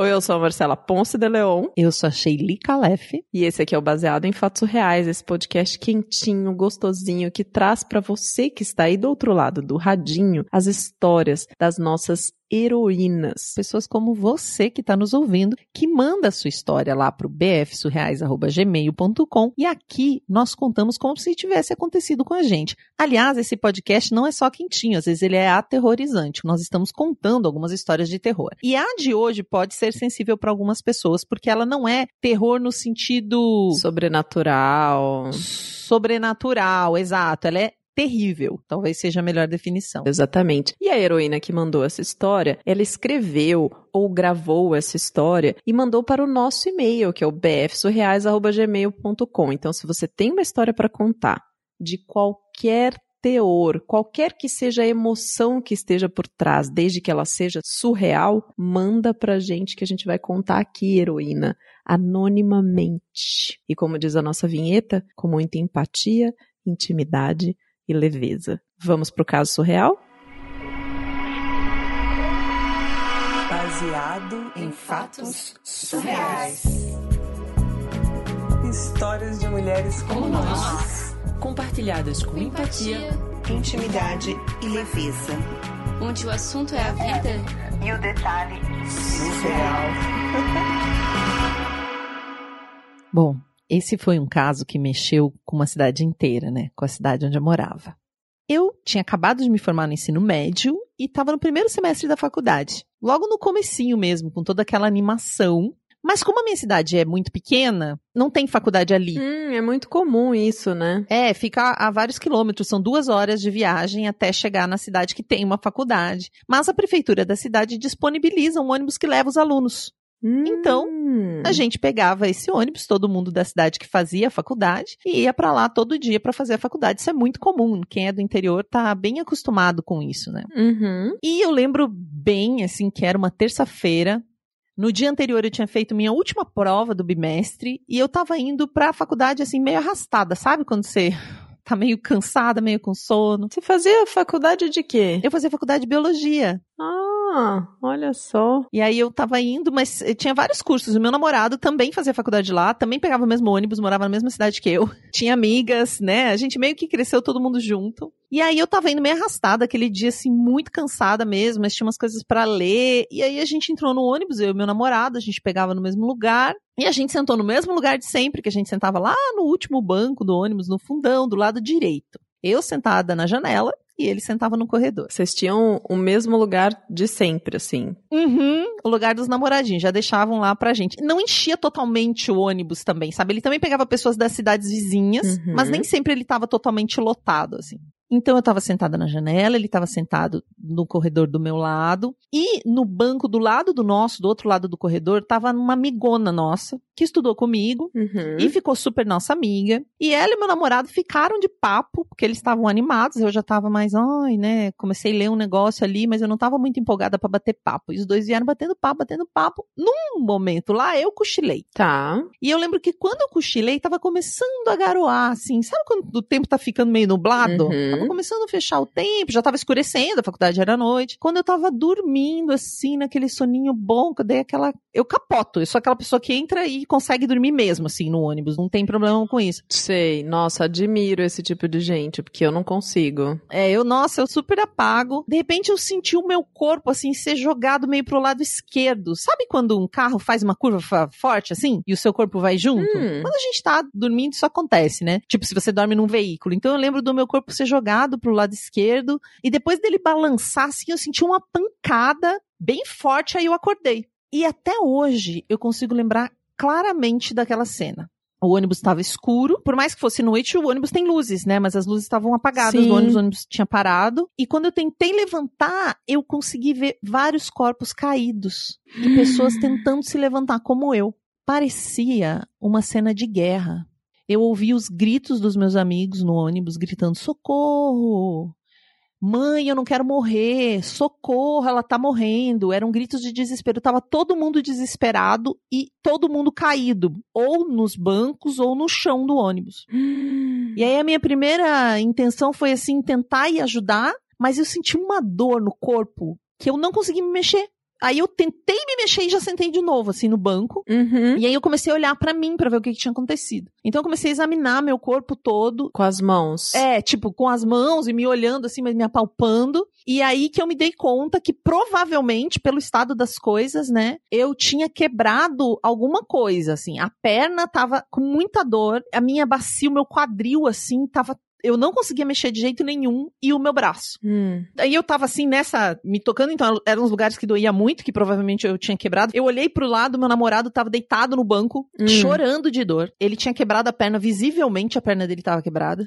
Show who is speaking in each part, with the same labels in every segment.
Speaker 1: Oi, eu sou a Marcela Ponce de Leon.
Speaker 2: Eu sou a Sheili Calef.
Speaker 1: E esse aqui é o Baseado em Fatos Reais, esse podcast quentinho, gostosinho, que traz para você que está aí do outro lado do radinho as histórias das nossas heroínas.
Speaker 2: Pessoas como você que está nos ouvindo, que manda a sua história lá para o bfsurreais.gmail.com e aqui nós contamos como se tivesse acontecido com a gente. Aliás, esse podcast não é só quentinho, às vezes ele é aterrorizante. Nós estamos contando algumas histórias de terror. E a de hoje pode ser sensível para algumas pessoas, porque ela não é terror no sentido
Speaker 1: sobrenatural.
Speaker 2: Sobrenatural, exato. Ela é terrível. Talvez seja a melhor definição.
Speaker 1: Exatamente. E a heroína que mandou essa história, ela escreveu ou gravou essa história e mandou para o nosso e-mail, que é o bfsurreais.gmail.com. Então, se você tem uma história para contar de qualquer teor, qualquer que seja a emoção que esteja por trás, desde que ela seja surreal, manda pra gente que a gente vai contar aqui, heroína, anonimamente. E como diz a nossa vinheta, com muita empatia, intimidade e leveza. Vamos pro caso surreal?
Speaker 3: Baseado em fatos surreais. Histórias de mulheres como nós,
Speaker 4: compartilhadas com empatia,
Speaker 3: intimidade e leveza.
Speaker 4: Onde o assunto é a vida
Speaker 3: e o detalhe surreal.
Speaker 2: Bom, esse foi um caso que mexeu com uma cidade inteira, né? Com a cidade onde eu morava. Eu tinha acabado de me formar no ensino médio e estava no primeiro semestre da faculdade. Logo no comecinho mesmo, com toda aquela animação. Mas como a minha cidade é muito pequena, não tem faculdade ali.
Speaker 1: Hum, é muito comum isso, né?
Speaker 2: É, fica a vários quilômetros, são duas horas de viagem até chegar na cidade que tem uma faculdade. Mas a prefeitura da cidade disponibiliza um ônibus que leva os alunos.
Speaker 1: Hum.
Speaker 2: Então, a gente pegava esse ônibus, todo mundo da cidade que fazia a faculdade, e ia para lá todo dia para fazer a faculdade. Isso é muito comum. Quem é do interior tá bem acostumado com isso, né?
Speaker 1: Uhum.
Speaker 2: E eu lembro bem, assim, que era uma terça-feira. No dia anterior eu tinha feito minha última prova do bimestre e eu tava indo pra faculdade, assim, meio arrastada, sabe? Quando você tá meio cansada, meio com sono.
Speaker 1: Você fazia faculdade de quê?
Speaker 2: Eu fazia faculdade de biologia.
Speaker 1: Ah, olha só.
Speaker 2: E aí eu tava indo, mas tinha vários cursos. O meu namorado também fazia faculdade lá, também pegava o mesmo ônibus, morava na mesma cidade que eu. Tinha amigas, né? A gente meio que cresceu todo mundo junto. E aí eu tava indo meio arrastada aquele dia, assim, muito cansada mesmo, mas tinha umas coisas para ler. E aí a gente entrou no ônibus, eu e meu namorado, a gente pegava no mesmo lugar. E a gente sentou no mesmo lugar de sempre, que a gente sentava lá no último banco do ônibus, no fundão, do lado direito. Eu sentada na janela e ele sentava no corredor.
Speaker 1: Vocês tinham o mesmo lugar de sempre, assim.
Speaker 2: Uhum, o lugar dos namoradinhos, já deixavam lá pra gente. Não enchia totalmente o ônibus também, sabe? Ele também pegava pessoas das cidades vizinhas,
Speaker 1: Uhum.
Speaker 2: mas nem sempre ele tava totalmente lotado, assim. Então eu tava sentada na janela, ele tava sentado no corredor do meu lado, e no banco do lado do nosso, do outro lado do corredor, tava uma amigona nossa, que estudou comigo,
Speaker 1: Uhum.
Speaker 2: e ficou super nossa amiga. E ela e meu namorado ficaram de papo, porque eles estavam animados. Eu já tava mais, ai, né? Comecei a ler um negócio ali, mas eu não tava muito empolgada pra bater papo. E os dois vieram batendo papo, batendo papo. Num momento lá, eu cochilei.
Speaker 1: Tá.
Speaker 2: E eu lembro que quando eu cochilei, tava começando a garoar, assim. Sabe quando o tempo tá ficando meio nublado?
Speaker 1: Uhum.
Speaker 2: Tava começando a fechar o tempo, já tava escurecendo, a faculdade era noite. Quando eu tava dormindo, assim, naquele soninho bom, que eu dei aquela. Eu capoto. Eu sou aquela pessoa que entra e consegue dormir mesmo, assim, no ônibus. Não tem problema com isso.
Speaker 1: Sei. Nossa, admiro esse tipo de gente, porque eu não consigo.
Speaker 2: É, eu, nossa, eu super apago. De repente eu senti o meu corpo, assim, ser jogado meio pro lado esquerdo. Sabe quando um carro faz uma curva forte, assim, e o seu corpo vai junto?
Speaker 1: Hum.
Speaker 2: Quando a gente tá dormindo, isso acontece, né? Tipo, se você dorme num veículo. Então eu lembro do meu corpo ser jogado pro lado esquerdo, e depois dele balançar, assim, eu senti uma pancada bem forte, aí eu acordei. E até hoje eu consigo lembrar claramente daquela cena. O ônibus estava escuro, por mais que fosse noite, o ônibus tem luzes, né? Mas as luzes estavam apagadas,
Speaker 1: Sim.
Speaker 2: ônibus, o ônibus tinha parado. E quando eu tentei levantar, eu consegui ver vários corpos caídos e pessoas tentando se levantar, como eu. Parecia uma cena de guerra. Eu ouvi os gritos dos meus amigos no ônibus gritando: socorro! Mãe, eu não quero morrer, socorro, ela tá morrendo. Eram gritos de desespero. Tava todo mundo desesperado e todo mundo caído, ou nos bancos ou no chão do ônibus. E aí a minha primeira intenção foi assim tentar ir ajudar, mas eu senti uma dor no corpo que eu não consegui me mexer. Aí eu tentei me mexer e já sentei de novo, assim, no banco.
Speaker 1: Uhum.
Speaker 2: E aí eu comecei a olhar pra mim pra ver o que, que tinha acontecido. Então eu comecei a examinar meu corpo todo.
Speaker 1: Com as mãos.
Speaker 2: É, tipo, com as mãos e me olhando assim, mas me apalpando. E aí que eu me dei conta que provavelmente, pelo estado das coisas, né, eu tinha quebrado alguma coisa, assim. A perna tava com muita dor, a minha bacia, o meu quadril, assim, tava eu não conseguia mexer de jeito nenhum e o meu braço.
Speaker 1: Hum.
Speaker 2: Aí eu tava assim nessa, me tocando, então eram uns lugares que doía muito, que provavelmente eu tinha quebrado. Eu olhei pro lado, meu namorado tava deitado no banco,
Speaker 1: Hum.
Speaker 2: chorando de dor. Ele tinha quebrado a perna, visivelmente a perna dele tava quebrada.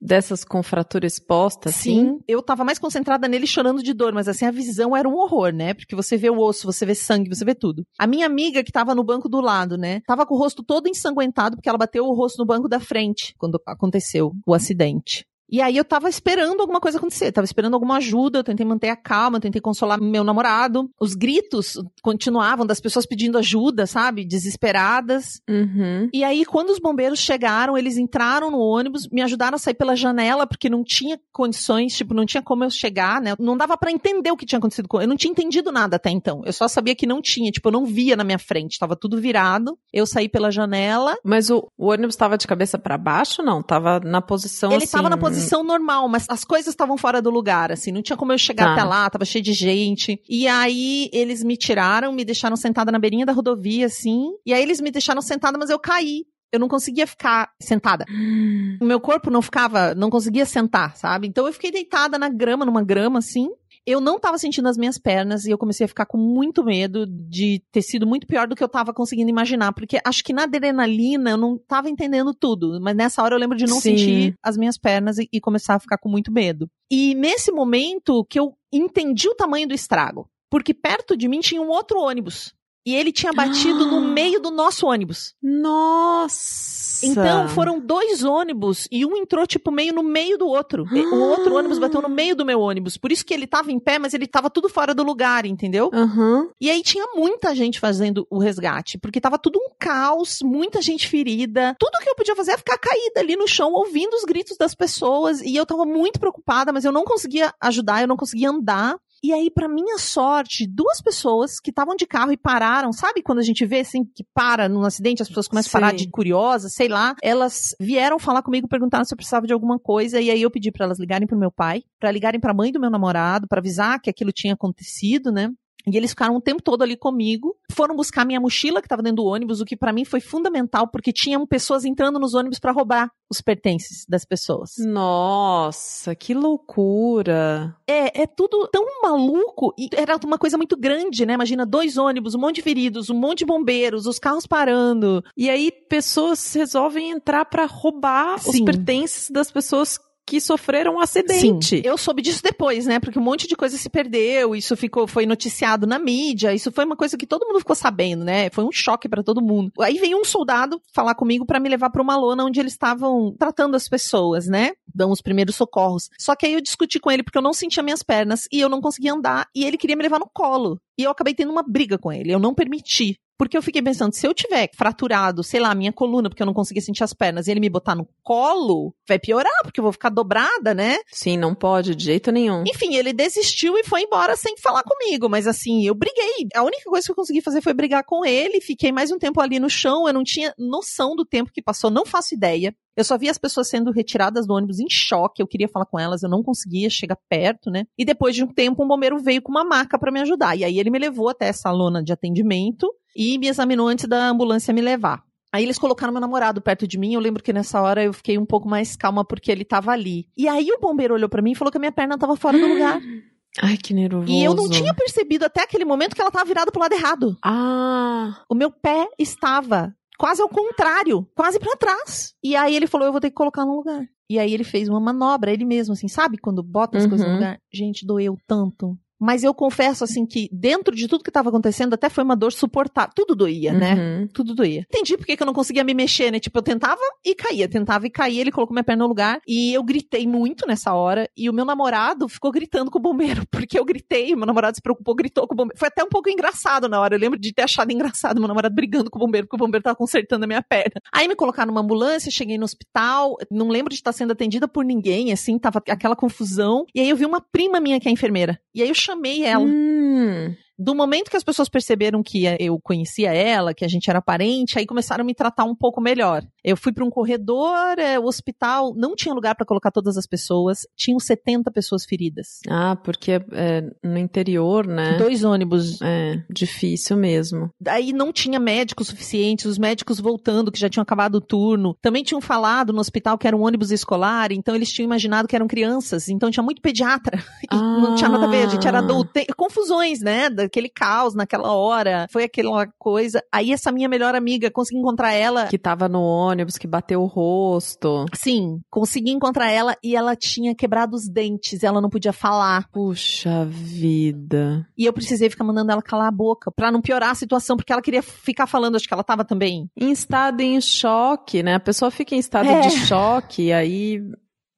Speaker 1: Dessas com fratura exposta, assim?
Speaker 2: Sim, eu tava mais concentrada nele chorando de dor, mas assim, a visão era um horror, né? Porque você vê o osso, você vê sangue, você vê tudo. A minha amiga que tava no banco do lado, né? Tava com o rosto todo ensanguentado, porque ela bateu o rosto no banco da frente quando aconteceu o acidente. E aí eu tava esperando alguma coisa acontecer, tava esperando alguma ajuda, eu tentei manter a calma, eu tentei consolar meu namorado. Os gritos continuavam das pessoas pedindo ajuda, sabe? Desesperadas.
Speaker 1: Uhum.
Speaker 2: E aí, quando os bombeiros chegaram, eles entraram no ônibus, me ajudaram a sair pela janela, porque não tinha condições, tipo, não tinha como eu chegar, né? Não dava pra entender o que tinha acontecido com eu. não tinha entendido nada até então. Eu só sabia que não tinha, tipo, eu não via na minha frente, tava tudo virado. Eu saí pela janela,
Speaker 1: Mas o, o ônibus tava de cabeça pra baixo, não? Tava na posição
Speaker 2: ele
Speaker 1: assim.
Speaker 2: tava na posição normal, mas as coisas estavam fora do lugar, assim, não tinha como eu chegar
Speaker 1: Tá.
Speaker 2: até lá, tava cheio de gente. E aí eles me tiraram, me deixaram sentada na beirinha da rodovia, assim. E aí eles me deixaram sentada, mas eu caí. Eu não conseguia ficar sentada. O meu corpo não ficava, não conseguia sentar, sabe? Então eu fiquei deitada na grama, numa grama assim. Eu não tava sentindo as minhas pernas e eu comecei a ficar com muito medo de ter sido muito pior do que eu tava conseguindo imaginar, porque acho que na adrenalina eu não tava entendendo tudo, mas nessa hora eu lembro de não
Speaker 1: Sim.
Speaker 2: sentir as minhas pernas e, e começar a ficar com muito medo. E nesse momento que eu entendi o tamanho do estrago, porque perto de mim tinha um outro ônibus. E ele tinha batido no meio do nosso ônibus.
Speaker 1: Nossa!
Speaker 2: Então foram dois ônibus e um entrou tipo meio no meio do outro. O outro ônibus bateu no meio do meu ônibus. Por isso que ele tava em pé, mas ele tava tudo fora do lugar, entendeu?
Speaker 1: Aham.
Speaker 2: E aí tinha muita gente fazendo o resgate, porque tava tudo um caos, muita gente ferida. Tudo que eu podia fazer é ficar caída ali no chão, ouvindo os gritos das pessoas. E eu tava muito preocupada, mas eu não conseguia ajudar, eu não conseguia andar. E aí, pra minha sorte, duas pessoas que estavam de carro e pararam, sabe quando a gente vê assim que para num acidente, as pessoas começam a parar
Speaker 1: Sim.
Speaker 2: de curiosas, sei lá, elas vieram falar comigo, perguntaram se eu precisava de alguma coisa, e aí eu pedi pra elas ligarem pro meu pai, pra ligarem pra mãe do meu namorado, pra avisar que aquilo tinha acontecido, né? E eles ficaram o tempo todo ali comigo. Foram buscar minha mochila que estava dentro do ônibus, o que pra mim foi fundamental, porque tinham pessoas entrando nos ônibus pra roubar os pertences das pessoas.
Speaker 1: Nossa, que loucura.
Speaker 2: É, é tudo tão maluco. E era uma coisa muito grande, né? Imagina dois ônibus, um monte de feridos, um monte de bombeiros, os carros parando.
Speaker 1: E aí pessoas resolvem entrar pra roubar os
Speaker 2: Sim.
Speaker 1: pertences das pessoas que sofreram um acidente.
Speaker 2: Sim, eu soube disso depois, né? Porque um monte de coisa se perdeu, isso ficou, foi noticiado na mídia, isso foi uma coisa que todo mundo ficou sabendo, né? Foi um choque pra todo mundo. Aí veio um soldado falar comigo pra me levar pra uma lona onde eles estavam tratando as pessoas, né? Dão os primeiros socorros. Só que aí eu discuti com ele porque eu não sentia minhas pernas e eu não conseguia andar e ele queria me levar no colo. E eu acabei tendo uma briga com ele, eu não permiti. Porque eu fiquei pensando, se eu tiver fraturado, sei lá, a minha coluna, porque eu não conseguia sentir as pernas, e ele me botar no colo, vai piorar, porque eu vou ficar dobrada, né?
Speaker 1: Sim, não pode de jeito nenhum.
Speaker 2: Enfim, ele desistiu e foi embora sem falar comigo. Mas assim, eu briguei. A única coisa que eu consegui fazer foi brigar com ele. Fiquei mais um tempo ali no chão. Eu não tinha noção do tempo que passou, não faço ideia. Eu só vi as pessoas sendo retiradas do ônibus em choque. Eu queria falar com elas, eu não conseguia chegar perto, né? E depois de um tempo, um bombeiro veio com uma maca pra me ajudar. E aí ele me levou até essa lona de atendimento e me examinou antes da ambulância me levar. Aí eles colocaram meu namorado perto de mim. Eu lembro que nessa hora eu fiquei um pouco mais calma porque ele tava ali. E aí o bombeiro olhou pra mim e falou que a minha perna tava fora do lugar.
Speaker 1: Ai, que nervoso.
Speaker 2: E eu não tinha percebido até aquele momento que ela tava virada pro lado errado.
Speaker 1: Ah,
Speaker 2: O meu pé estava quase ao contrário, quase pra trás. E aí ele falou: "Eu vou ter que colocar no lugar". E aí ele fez uma manobra, ele mesmo assim, sabe quando bota as
Speaker 1: Uhum.
Speaker 2: coisas no lugar? Gente, doeu tanto. Mas eu confesso assim que dentro de tudo que tava acontecendo, até foi uma dor suportável. Tudo doía, né?
Speaker 1: uhum.
Speaker 2: Tudo doía. Entendi porque que eu não conseguia me mexer, né? Tipo, eu tentava e caía, tentava e caía, ele colocou minha perna no lugar. E eu gritei muito nessa hora. E o meu namorado ficou gritando com o bombeiro, porque eu gritei, meu namorado se preocupou, gritou com o bombeiro. Foi até um pouco engraçado na hora. Eu lembro de ter achado engraçado meu namorado brigando com o bombeiro, porque o bombeiro tava consertando a minha perna. Aí me colocaram numa ambulância, cheguei no hospital, não lembro de estar sendo atendida por ninguém, assim, tava aquela confusão. E aí eu vi uma prima minha que é enfermeira. E aí eu chamei ela.
Speaker 1: Hum.
Speaker 2: Do momento que as pessoas perceberam que eu conhecia ela, que a gente era parente, aí começaram a me tratar um pouco melhor. Eu fui para um corredor, é, o hospital não tinha lugar para colocar todas as pessoas, tinham 70 pessoas feridas.
Speaker 1: Ah, porque é, no interior, né?
Speaker 2: Dois ônibus.
Speaker 1: É, difícil mesmo.
Speaker 2: Daí não tinha médicos suficientes, os médicos voltando, que já tinham acabado o turno. Também tinham falado no hospital que era um ônibus escolar, então eles tinham imaginado que eram crianças, então tinha muito pediatra.
Speaker 1: Ah.
Speaker 2: não tinha nada a ver, a gente era adulto. Tem confusões, né? Daquele caos naquela hora. Foi aquela coisa. Aí essa minha melhor amiga, consegui encontrar ela.
Speaker 1: Que tava no ônibus, que bateu o rosto.
Speaker 2: Sim, consegui encontrar ela e ela tinha quebrado os dentes, ela não podia falar.
Speaker 1: Puxa vida.
Speaker 2: E eu precisei ficar mandando ela calar a boca pra não piorar a situação, porque ela queria ficar falando, acho que ela tava também.
Speaker 1: Em estado em choque, né? A pessoa fica em estado
Speaker 2: É.
Speaker 1: de choque, e aí.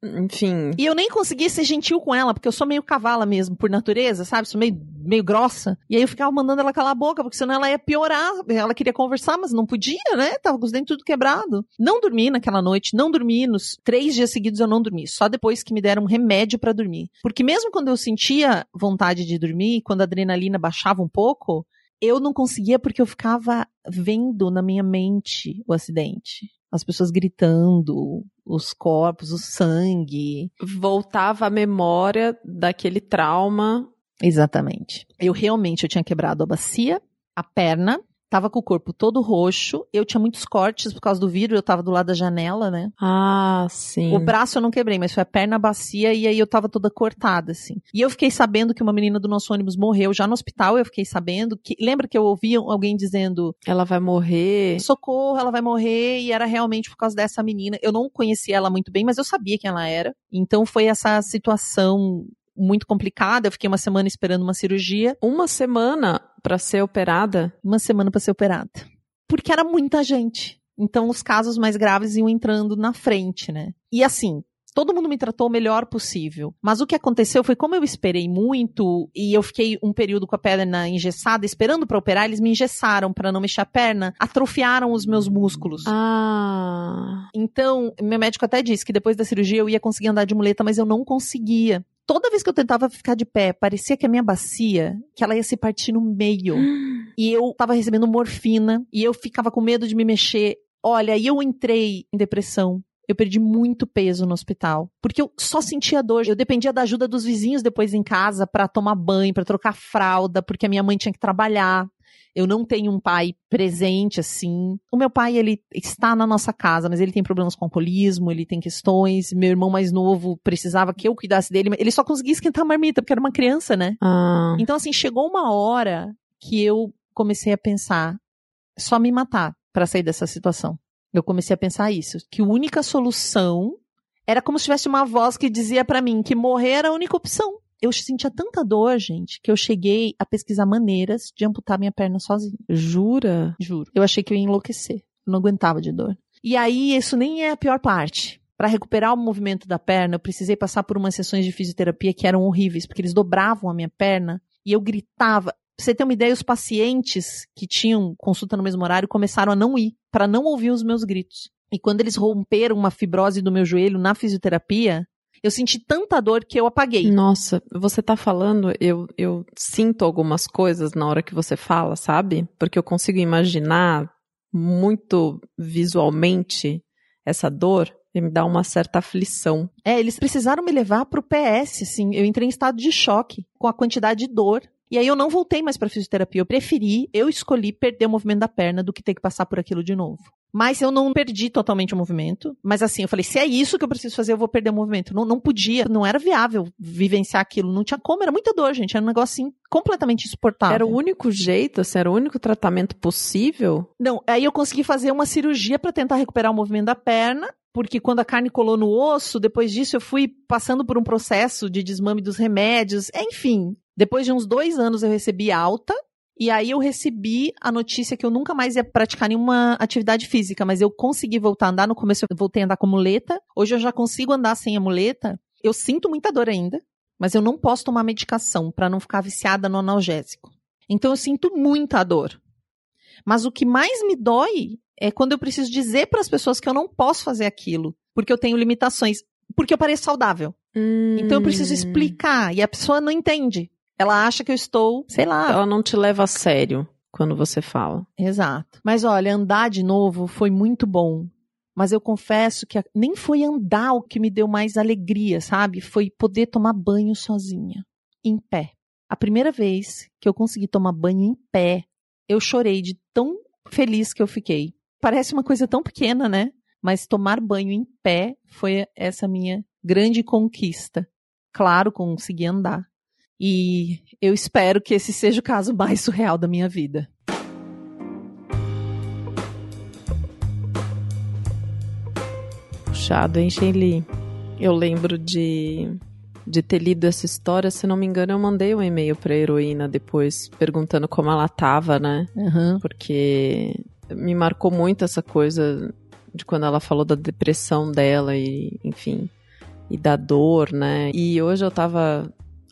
Speaker 1: Enfim.
Speaker 2: E eu nem consegui ser gentil com ela, porque eu sou meio cavala mesmo, por natureza, sabe? Sou meio, meio grossa. E aí eu ficava mandando ela calar a boca, porque senão ela ia piorar. Ela queria conversar, mas não podia, né? Tava com os dentes tudo quebrado. Não dormi naquela noite, não dormi. Nos três dias seguidos eu não dormi. Só depois que me deram um remédio pra dormir. Porque mesmo quando eu sentia vontade de dormir, quando a adrenalina baixava um pouco, eu não conseguia porque eu ficava vendo na minha mente o acidente. As pessoas gritando, os corpos, o sangue.
Speaker 1: Voltava a memória daquele trauma.
Speaker 2: Exatamente. Eu realmente eu tinha quebrado a bacia, a perna, tava com o corpo todo roxo, eu tinha muitos cortes por causa do vidro, eu tava do lado da janela, né?
Speaker 1: Ah, sim.
Speaker 2: O braço eu não quebrei, mas foi a perna, bacia e aí eu tava toda cortada, assim. E eu fiquei sabendo que uma menina do nosso ônibus morreu já no hospital, eu fiquei sabendo que. Lembra que eu ouvi alguém dizendo:
Speaker 1: Ela vai morrer.
Speaker 2: socorro, ela vai morrer, e era realmente por causa dessa menina. Eu não conhecia ela muito bem, mas eu sabia quem ela era. Então foi essa situação muito complicada. Eu fiquei uma semana esperando uma cirurgia,
Speaker 1: Uma semana pra ser operada.
Speaker 2: uma semana para ser operada. Porque era muita gente. Então os casos mais graves iam entrando na frente, né? E assim, todo mundo me tratou o melhor possível. Mas o que aconteceu foi como eu esperei muito e eu fiquei um período com a perna engessada, esperando para operar, eles me engessaram para não mexer a perna, atrofiaram os meus músculos.
Speaker 1: Ah.
Speaker 2: Então, meu médico até disse que depois da cirurgia eu ia conseguir andar de muleta, mas eu não conseguia. Toda vez que eu tentava ficar de pé, parecia que a minha bacia, que ela ia se partir no meio. E eu tava recebendo morfina, e eu ficava com medo de me mexer. Olha, aí eu entrei em depressão. Eu perdi muito peso no hospital, porque eu só sentia dor. Eu dependia da ajuda dos vizinhos depois em casa pra tomar banho, pra trocar fralda, porque a minha mãe tinha que trabalhar. Eu não tenho um pai presente assim. O meu pai, ele está na nossa casa, mas ele tem problemas com alcoolismo, ele tem questões. Meu irmão mais novo precisava que eu cuidasse dele, ele só conseguia esquentar a marmita, porque era uma criança, né?
Speaker 1: Ah.
Speaker 2: Então, assim, chegou uma hora que eu comecei a pensar só me matar pra sair dessa situação. Eu comecei a pensar isso, que a única solução era como se tivesse uma voz que dizia pra mim que morrer era a única opção. Eu sentia tanta dor, gente, que eu cheguei a pesquisar maneiras de amputar minha perna sozinha.
Speaker 1: Jura?
Speaker 2: Juro. Eu achei que eu ia enlouquecer. Eu não aguentava de dor. E aí, isso nem é a pior parte. Para recuperar o movimento da perna, eu precisei passar por umas sessões de fisioterapia que eram horríveis, porque eles dobravam a minha perna e eu gritava. Pra você ter uma ideia, os pacientes que tinham consulta no mesmo horário começaram a não ir, para não ouvir os meus gritos. E quando eles romperam uma fibrose do meu joelho na fisioterapia, eu senti tanta dor que eu apaguei.
Speaker 1: Nossa, você tá falando, eu, eu sinto algumas coisas na hora que você fala, sabe? Porque eu consigo imaginar muito visualmente essa dor e me dá uma certa aflição.
Speaker 2: É, eles precisaram me levar pro PS, assim. Eu entrei em estado de choque com a quantidade de dor. E aí eu não voltei mais pra fisioterapia. Eu preferi, eu escolhi perder o movimento da perna do que ter que passar por aquilo de novo. Mas eu não perdi totalmente o movimento. Mas assim, eu falei, se é isso que eu preciso fazer, eu vou perder o movimento. Não, não podia, não era viável vivenciar aquilo. Não tinha como, era muita dor, gente. Era um negócio assim, completamente insuportável.
Speaker 1: Era o único jeito, assim, era o único tratamento possível?
Speaker 2: Não, aí eu consegui fazer uma cirurgia pra tentar recuperar o movimento da perna, porque quando a carne colou no osso, depois disso eu fui passando por um processo de desmame dos remédios, enfim. Depois de uns dois anos eu recebi alta, e aí eu recebi a notícia que eu nunca mais ia praticar nenhuma atividade física, mas eu consegui voltar a andar. No começo eu voltei a andar com muleta, hoje eu já consigo andar sem a muleta. Eu sinto muita dor ainda, mas eu não posso tomar medicação pra não ficar viciada no analgésico. Então eu sinto muita dor. Mas o que mais me dói é quando eu preciso dizer para as pessoas que eu não posso fazer aquilo, porque eu tenho limitações, porque eu pareço saudável. Então eu preciso explicar e a pessoa não entende. Ela acha que eu estou, sei lá.
Speaker 1: Ela não te leva a sério quando você fala.
Speaker 2: Exato. Mas olha, andar de novo foi muito bom. Mas eu confesso que nem foi andar o que me deu mais alegria, sabe? Foi poder tomar banho sozinha, em pé. A primeira vez que eu consegui tomar banho em pé, eu chorei de tão feliz que eu fiquei. Parece uma coisa tão pequena, né? Mas tomar banho em pé foi essa minha grande conquista. Claro, consegui andar. E eu espero que esse seja o caso mais surreal da minha vida.
Speaker 1: Puxado, hein, Shelly? Eu lembro de, de ter lido essa história. Se não me engano, eu mandei um e-mail pra heroína depois, perguntando como ela tava, né?
Speaker 2: Uhum.
Speaker 1: Porque me marcou muito essa coisa de quando ela falou da depressão dela e, enfim, e da dor, né? E hoje eu tava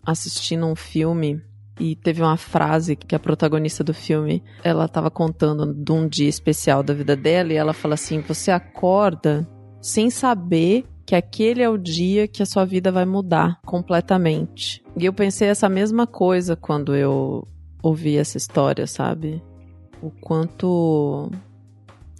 Speaker 1: assistindo um filme e teve uma frase que a protagonista do filme, ela tava contando de um dia especial da vida dela e ela fala assim: "Você acorda sem saber que aquele é o dia que a sua vida vai mudar completamente". E eu pensei essa mesma coisa quando eu ouvi essa história, sabe? O quanto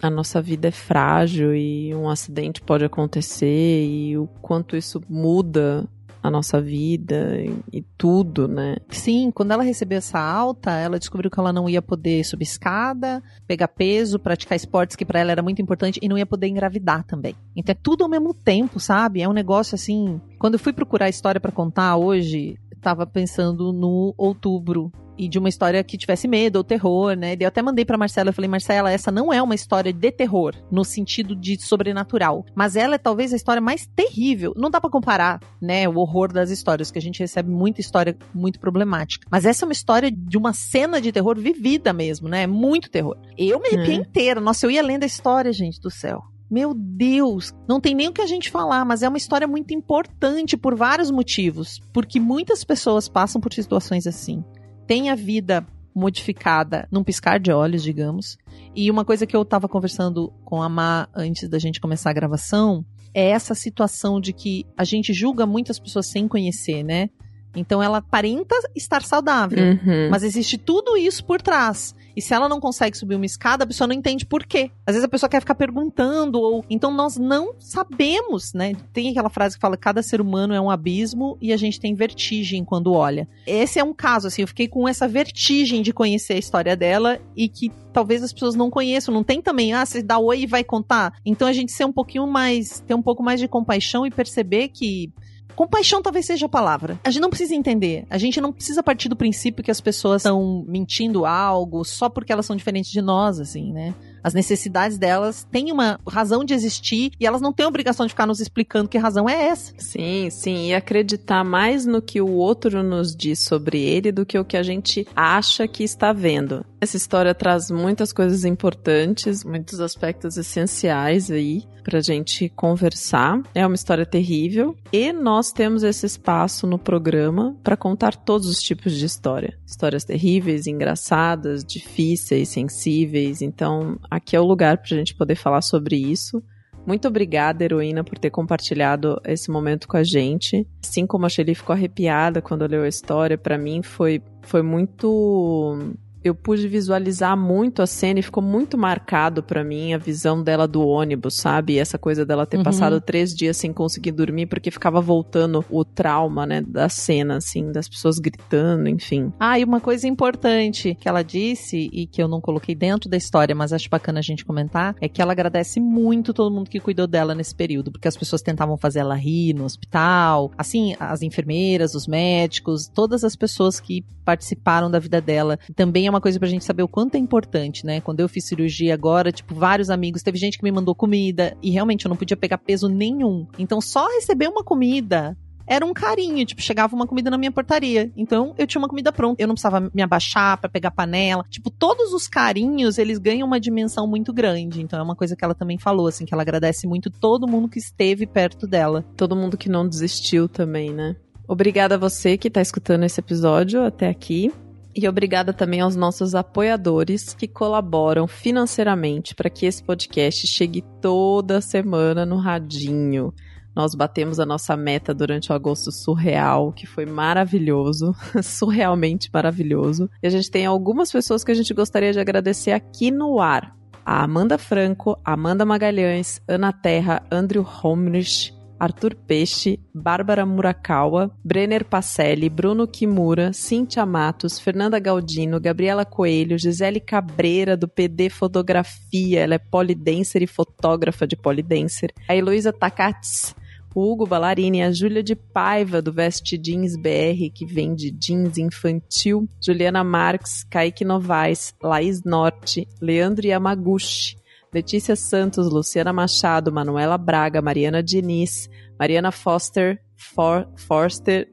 Speaker 1: a nossa vida é frágil e um acidente pode acontecer e o quanto isso muda a nossa vida e, e tudo, né?
Speaker 2: Sim, quando ela recebeu essa alta, ela descobriu que ela não ia poder subir escada, pegar peso, praticar esportes que pra ela era muito importante e não ia poder engravidar também. Então é tudo ao mesmo tempo, sabe? É um negócio assim. Quando eu fui procurar a história pra contar hoje, eu tava pensando no outubro e de uma história que tivesse medo ou terror, né? Eu até mandei pra Marcela, eu falei, Marcela, essa não é uma história de terror, no sentido de sobrenatural, mas ela é talvez a história mais terrível. Não dá pra comparar, né, o horror das histórias, que a gente recebe muita história muito problemática. Mas essa é uma história de uma cena de terror vivida mesmo, né? Muito terror. Eu me arrepiei
Speaker 1: É.
Speaker 2: inteira. Nossa, eu ia lendo a história, gente do céu. Meu Deus, não tem nem o que a gente falar, mas é uma história muito importante por vários motivos. Porque muitas pessoas passam por situações assim. Tem a vida modificada num piscar de olhos, digamos. E uma coisa que eu tava conversando com a Má antes da gente começar a gravação é essa situação de que a gente julga muitas pessoas sem conhecer, né? Então ela aparenta estar saudável.
Speaker 1: Uhum.
Speaker 2: Mas existe tudo isso por trás. E se ela não consegue subir uma escada, a pessoa não entende por quê. Às vezes a pessoa quer ficar perguntando, ou então nós não sabemos, né? Tem aquela frase que fala: cada ser humano é um abismo e a gente tem vertigem quando olha. Esse é um caso, assim, eu fiquei com essa vertigem de conhecer a história dela e que talvez as pessoas não conheçam. Não tem também, ah, você dá oi e vai contar. Então a gente ser um pouquinho mais, ter um pouco mais de compaixão e perceber que Compaixão talvez seja a palavra. A gente não precisa entender. A gente não precisa partir do princípio que as pessoas estão mentindo algo só porque elas são diferentes de nós, assim, né? As necessidades delas têm uma razão de existir e elas não têm obrigação de ficar nos explicando que razão é essa.
Speaker 1: Sim, sim, e acreditar mais no que o outro nos diz sobre ele do que o que a gente acha que está vendo. Essa história traz muitas coisas importantes, muitos aspectos essenciais aí pra gente conversar. É uma história terrível e nós temos esse espaço no programa para contar todos os tipos de história. Histórias terríveis, engraçadas, difíceis, sensíveis. Então, aqui é o lugar pra gente poder falar sobre isso. Muito obrigada, heroína, por ter compartilhado esse momento com a gente. Assim como a Shelly ficou arrepiada quando leu a história, pra mim foi, foi muito. Eu pude visualizar muito a cena e ficou muito marcado pra mim a visão dela do ônibus, sabe? E essa coisa dela ter
Speaker 2: Uhum.
Speaker 1: passado três dias sem conseguir dormir porque ficava voltando o trauma, né, da cena, assim, das pessoas gritando, enfim.
Speaker 2: Ah, e uma coisa importante que ela disse e que eu não coloquei dentro da história, mas acho bacana a gente comentar, é que ela agradece muito todo mundo que cuidou dela nesse período, porque as pessoas tentavam fazer ela rir no hospital, assim, as enfermeiras, os médicos, todas as pessoas que participaram da vida dela. Também é uma coisa pra gente saber o quanto é importante, né? Quando eu fiz cirurgia agora, tipo, vários amigos, teve gente que me mandou comida e realmente eu não podia pegar peso nenhum. Então só receber uma comida era um carinho, tipo, chegava uma comida na minha portaria. Então, eu tinha uma comida pronta. Eu não precisava me abaixar pra pegar panela. Tipo, todos os carinhos, eles ganham uma dimensão muito grande. Então, é uma coisa que ela também falou, assim, que ela agradece muito todo mundo que esteve perto dela.
Speaker 1: Todo mundo que não desistiu também, né? Obrigada a você que está escutando esse episódio até aqui. E obrigada também aos nossos apoiadores que colaboram financeiramente para que esse podcast chegue toda semana no radinho. Nós batemos a nossa meta durante o agosto surreal, que foi maravilhoso, surrealmente maravilhoso. E a gente tem algumas pessoas que a gente gostaria de agradecer aqui no ar. A Amanda Franco, Amanda Magalhães, Ana Terra, Andrew Homrich, Arthur Peixe, Bárbara Murakawa, Brenner Pacelli, Bruno Kimura, Cintia Matos, Fernanda Galdino, Gabriela Coelho, Gisele Cabreira, do PD Fotografia, ela é polidenser e fotógrafa de polidenser, a Heloísa Takats, o Hugo Ballarini, a Júlia de Paiva, do Veste Jeans BR, que vende jeans infantil, Juliana Marques, Kaique Novaes, Laís Norte, Leandro Yamaguchi, Letícia Santos, Luciana Machado, Manuela Braga, Mariana Diniz, Mariana Foster, For, Forster,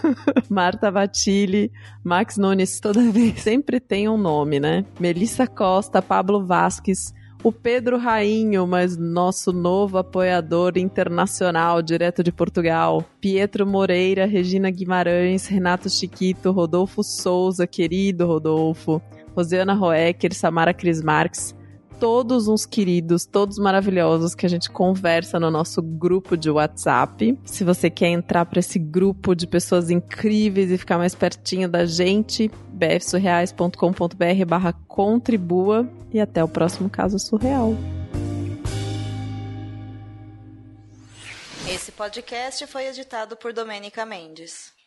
Speaker 1: Marta Vatilli, Max Nunes, toda vez. Sempre tem um nome, né? Melissa Costa, Pablo Vasques, o Pedro Rainho, mas nosso novo apoiador internacional, direto de Portugal, Pietro Moreira, Regina Guimarães, Renato Chiquito, Rodolfo Souza, querido Rodolfo, Rosiana Roecker, Samara Cris Marques, todos uns queridos, todos maravilhosos que a gente conversa no nosso grupo de WhatsApp. Se você quer entrar para esse grupo de pessoas incríveis e ficar mais pertinho da gente, bfsurreais.com.br barra contribua e até o próximo caso surreal.
Speaker 5: Esse podcast foi editado por Domênica Mendes.